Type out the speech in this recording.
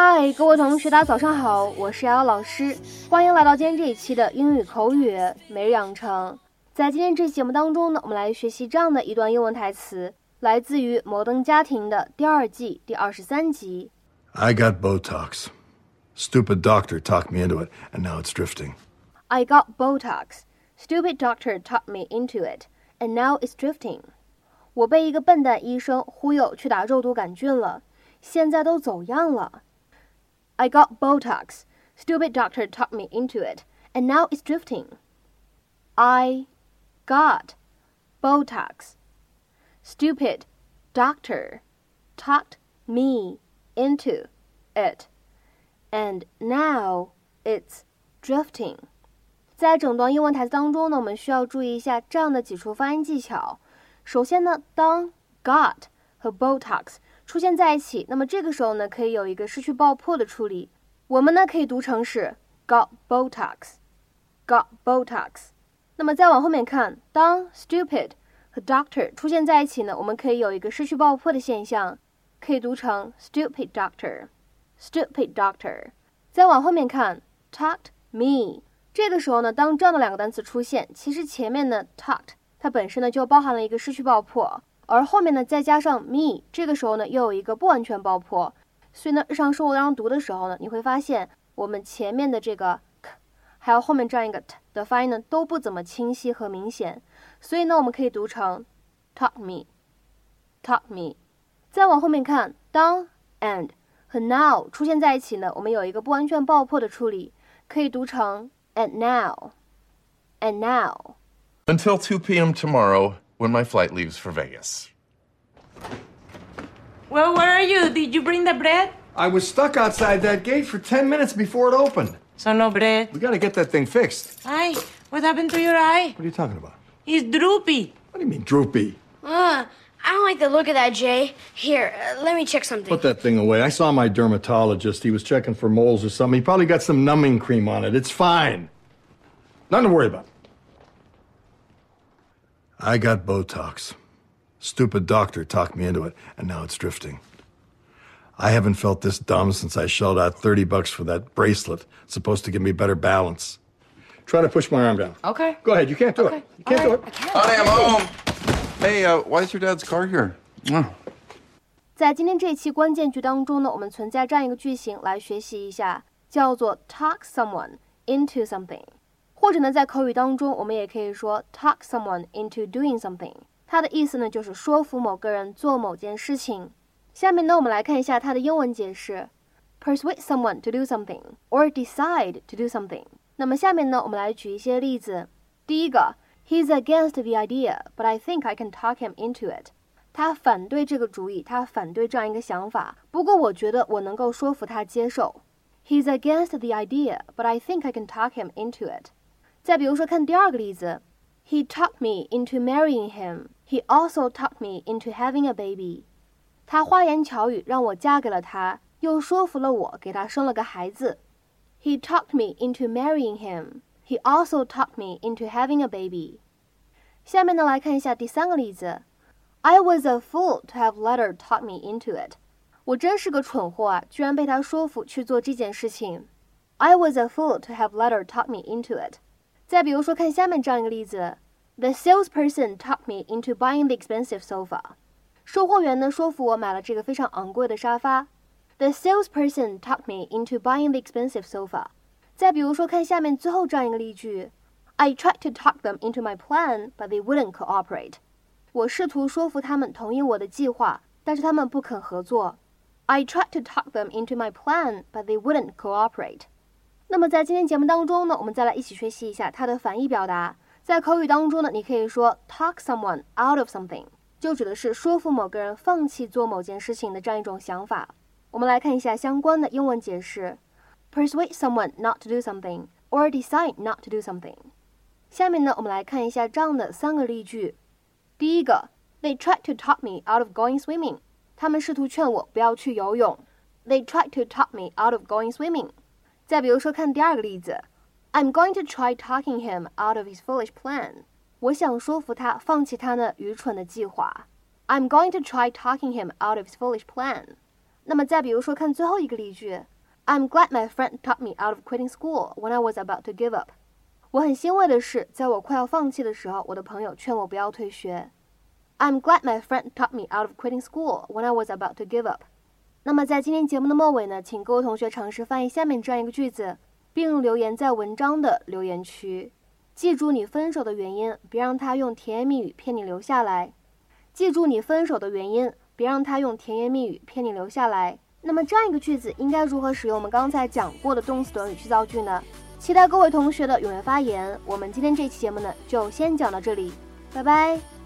嗨，各位同学，大家早上好，我是瑶瑶老师，欢迎来到今天这一期的英语口语每日养成。在今天这期节目当中呢，我们来学习这样的一段英文台词，来自于《摩登家庭》的第二季第二十三集。I got Botox. Stupid doctor talked me into it, and now it's drifting. I got Botox. Stupid doctor talked me into it, and now it's drifting. 我被一个笨蛋医生忽悠去打肉毒杆菌了，现在都走样了。I got Botox. Stupid doctor talked me into it, and now it's drifting. I got Botox. Stupid doctor talked me into it, and now it's drifting. 在整段英文台词当中呢，我们需要注意一下这样的几处发音技巧。首先呢，当 got 和 Botox 出现在一起，那么这个时候呢，可以有一个失去爆破的处理。我们呢可以读成是 got Botox，got Botox。那么再往后面看，当 stupid 和 doctor 出现在一起呢，我们可以有一个失去爆破的现象，可以读成 stupid doctor，stupid doctor。再往后面看，talked me，这个时候呢，当这样的两个单词出现，其实前面呢 talked 它本身呢就包含了一个失去爆破。而后面呢，再加上 me，这个时候呢，又有一个不完全爆破，所以呢，日常生活当中读的时候呢，你会发现我们前面的这个 k，还有后面这样一个 t 的发音呢，都不怎么清晰和明显，所以呢，我们可以读成 talk me，talk me。再往后面看，当 and 和 now 出现在一起呢，我们有一个不完全爆破的处理，可以读成 and now，and now。Until 2 p.m. tomorrow. When my flight leaves for Vegas. Well, where are you? Did you bring the bread? I was stuck outside that gate for 10 minutes before it opened. So no bread. We gotta get that thing fixed. Ay, what happened to your eye? What are you talking about? It's droopy. What do you mean, droopy? Uh, I don't like the look of that, Jay. Here, uh, let me check something. Put that thing away. I saw my dermatologist. He was checking for moles or something. He probably got some numbing cream on it. It's fine. Nothing to worry about. I got Botox. Stupid doctor talked me into it, and now it's drifting. I haven't felt this dumb since I shelled out 30 bucks for that bracelet. It's supposed to give me better balance. Try to push my arm down. Okay. Go ahead. You can't do okay. it. You can't right. do it. Honey, I'm home. Hey, uh, why is your dad's car here? 在今天这一期关键句当中呢，我们存在这样一个句型来学习一下，叫做 talk someone into something。 或者呢，在口语当中，我们也可以说 talk someone into doing something。它的意思呢，就是说服某个人做某件事情。下面呢，我们来看一下它的英文解释：persuade someone to do something or decide to do something。那么下面呢，我们来举一些例子。第一个，He's against the idea, but I think I can talk him into it。他反对这个主意，他反对这样一个想法，不过我觉得我能够说服他接受。He's against the idea, but I think I can talk him into it。 再比如说，看第二个例子，He talked me into marrying him. He also talked me into having a baby. 他花言巧语让我嫁给了他，又说服了我给他生了个孩子。He talked me into marrying him. He also talked me into having a baby. 下面呢，来看一下第三个例子，I was a fool to have let her talk me into it. 我真是个蠢货啊，居然被他说服去做这件事情。I was a fool to have let her talk me into it. 再比如说，看下面这样一个例子：The salesperson talked me into buying the expensive sofa。售货员呢说服我买了这个非常昂贵的沙发。The salesperson talked me into buying the expensive sofa。再比如说，看下面最后这样一个例句：I tried to talk them into my plan, but they wouldn't cooperate。我试图说服他们同意我的计划，但是他们不肯合作。I tried to talk them into my plan, but they wouldn't cooperate。 那么在今天节目当中呢，我们再来一起学习一下它的反义表达。在口语当中呢，你可以说 talk someone out of something，就指的是说服某个人放弃做某件事情的这样一种想法。我们来看一下相关的英文解释：persuade someone not to do something or decide not to do something。下面呢，我们来看一下这样的三个例句。第一个，They tried to talk me out of going swimming。他们试图劝我不要去游泳。They tried to talk me out of going swimming。再比如说，看第二个例子，I'm going to try talking him out of his foolish plan。我想说服他放弃他那愚蠢的计划。I'm going to try talking him out of his foolish plan。 那么再比如说，看最后一个例句，I'm glad my friend talked me out of quitting school when I was about to give up。我很欣慰的是，在我快要放弃的时候，我的朋友劝我不要退学。I'm glad my friend talked me out of quitting school when I was about to give up。 那么在今天节目的末尾呢，请各位同学尝试翻译下面这样一个句子，并留言在文章的留言区。记住你分手的原因，别让他用甜言蜜语骗你留下来。记住你分手的原因。别让他用甜言蜜语骗你留下来。那么这样一个句子应该如何使用我们刚才讲过的动词短语去造句呢？期待各位同学的踊跃发言。我们今天这期节目呢就先讲到这里，拜拜。